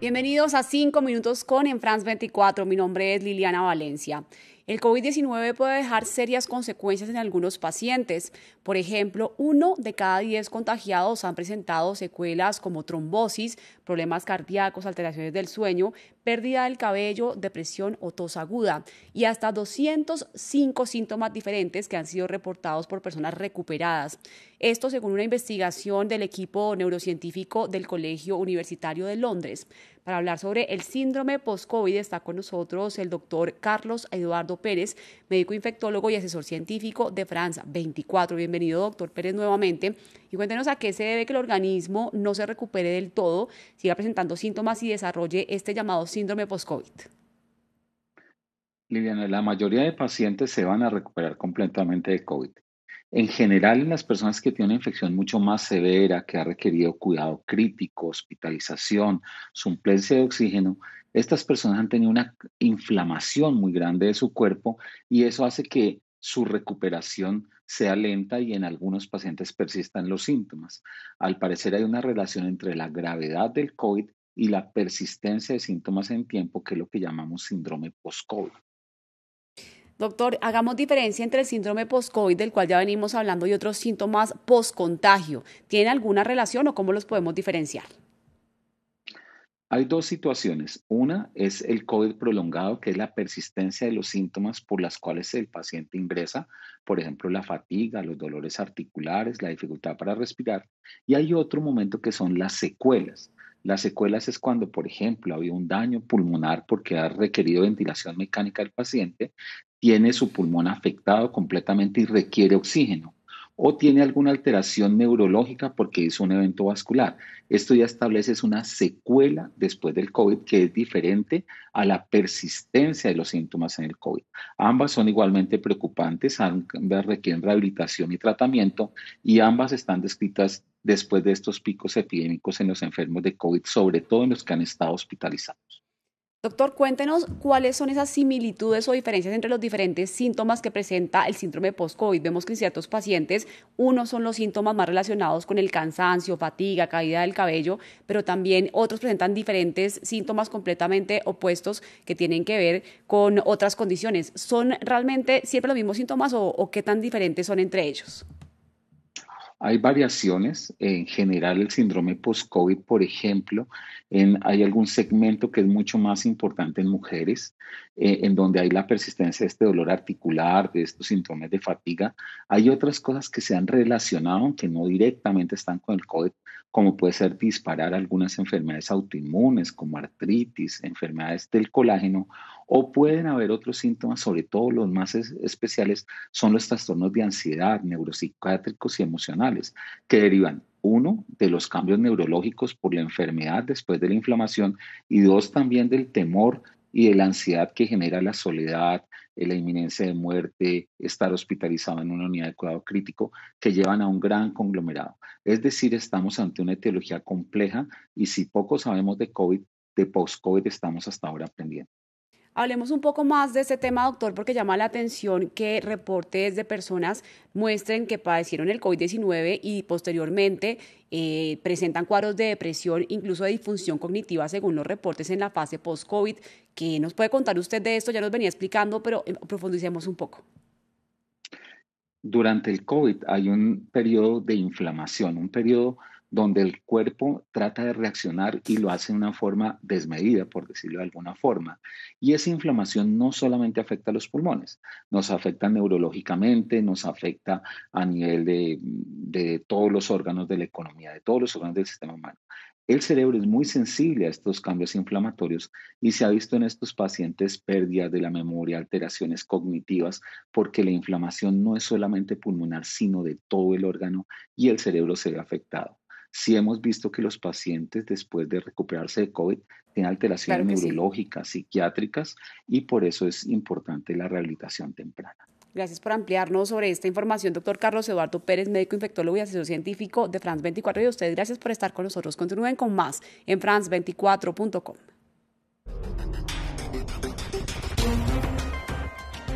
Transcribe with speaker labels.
Speaker 1: Bienvenidos a 5 minutos con En France 24. Mi nombre es Liliana Valencia. El COVID-19 puede dejar serias consecuencias en algunos pacientes. Por ejemplo, uno de cada diez contagiados han presentado secuelas como trombosis, problemas cardíacos, alteraciones del sueño, pérdida del cabello, depresión o tos aguda y hasta 205 síntomas diferentes que han sido reportados por personas recuperadas. Esto según una investigación del equipo neurocientífico del Colegio Universitario de Londres. Para hablar sobre el síndrome post-COVID está con nosotros el doctor Carlos Eduardo Pérez, médico infectólogo y asesor científico de France 24. Bienvenido, doctor Pérez, nuevamente. Y cuéntenos a qué se debe que el organismo no se recupere del todo, siga presentando síntomas y desarrolle este llamado síndrome post-COVID.
Speaker 2: Liliana, la mayoría de pacientes se van a recuperar completamente de COVID. En general, en las personas que tienen una infección mucho más severa, que ha requerido cuidado crítico, hospitalización, suplencia de oxígeno, estas personas han tenido una inflamación muy grande de su cuerpo y eso hace que su recuperación sea lenta y en algunos pacientes persistan los síntomas. Al parecer hay una relación entre la gravedad del COVID y la persistencia de síntomas en tiempo, que es lo que llamamos síndrome post-COVID.
Speaker 1: Doctor, hagamos diferencia entre el síndrome post-COVID, del cual ya venimos hablando, y otros síntomas post-contagio. ¿Tienen alguna relación o cómo los podemos diferenciar?
Speaker 2: Hay dos situaciones. Una es el COVID prolongado, que es la persistencia de los síntomas por las cuales el paciente ingresa, por ejemplo, la fatiga, los dolores articulares, la dificultad para respirar. Y hay otro momento que son las secuelas. Las secuelas es cuando, por ejemplo, había un daño pulmonar porque ha requerido ventilación mecánica del paciente, tiene su pulmón afectado completamente y requiere oxígeno o tiene alguna alteración neurológica porque hizo un evento vascular. Esto ya establece una secuela después del COVID que es diferente a la persistencia de los síntomas en el COVID. Ambas son igualmente preocupantes, ambas requieren rehabilitación y tratamiento y ambas están descritas después de estos picos epidémicos en los enfermos de COVID, sobre todo en los que han estado hospitalizados.
Speaker 1: Doctor, cuéntenos cuáles son esas similitudes o diferencias entre los diferentes síntomas que presenta el síndrome post-COVID. Vemos que en ciertos pacientes, unos son los síntomas más relacionados con el cansancio, fatiga, caída del cabello, pero también otros presentan diferentes síntomas completamente opuestos que tienen que ver con otras condiciones. ¿Son realmente siempre los mismos síntomas o, o qué tan diferentes son entre ellos?
Speaker 2: Hay variaciones. En general, el síndrome post-COVID, por ejemplo, hay algún segmento que es mucho más importante en mujeres, eh, en donde hay la persistencia de este dolor articular, de estos síntomas de fatiga. Hay otras cosas que se han relacionado, aunque no directamente están con el COVID, como puede ser disparar algunas enfermedades autoinmunes como artritis, enfermedades del colágeno, o pueden haber otros síntomas, sobre todo los más especiales son los trastornos de ansiedad, neuropsiquiátricos y emocionales, que derivan uno, de los cambios neurológicos por la enfermedad después de la inflamación y dos, también del temor y de la ansiedad que genera la soledad, la inminencia de muerte, estar hospitalizado en una unidad de cuidado crítico, que llevan a un gran conglomerado. Es decir, estamos ante una etiología compleja y si poco sabemos de COVID, de post-COVID estamos hasta ahora aprendiendo.
Speaker 1: Hablemos un poco más de este tema, doctor, porque llama la atención que reportes de personas muestren que padecieron el COVID-19 y posteriormente eh, presentan cuadros de depresión, incluso de disfunción cognitiva, según los reportes en la fase post-COVID. ¿Qué nos puede contar usted de esto? Ya nos venía explicando, pero eh, profundicemos un poco.
Speaker 2: Durante el COVID hay un periodo de inflamación, un periodo donde el cuerpo trata de reaccionar y lo hace de una forma desmedida, por decirlo de alguna forma. Y esa inflamación no solamente afecta a los pulmones, nos afecta neurológicamente, nos afecta a nivel de, todos los órganos de la economía, de todos los órganos del sistema humano. El cerebro es muy sensible a estos cambios inflamatorios y se ha visto en estos pacientes pérdidas de la memoria, alteraciones cognitivas, porque la inflamación no es solamente pulmonar, sino de todo el órgano y el cerebro se ve afectado sí hemos visto que los pacientes después de recuperarse de COVID tienen alteraciones neurológicas, psiquiátricas y por eso es importante la rehabilitación temprana.
Speaker 1: Gracias por ampliarnos sobre esta información, doctor Carlos Eduardo Pérez, médico infectólogo y asesor científico de France 24. Y a ustedes, gracias por estar con nosotros. Continúen con más en france24.com.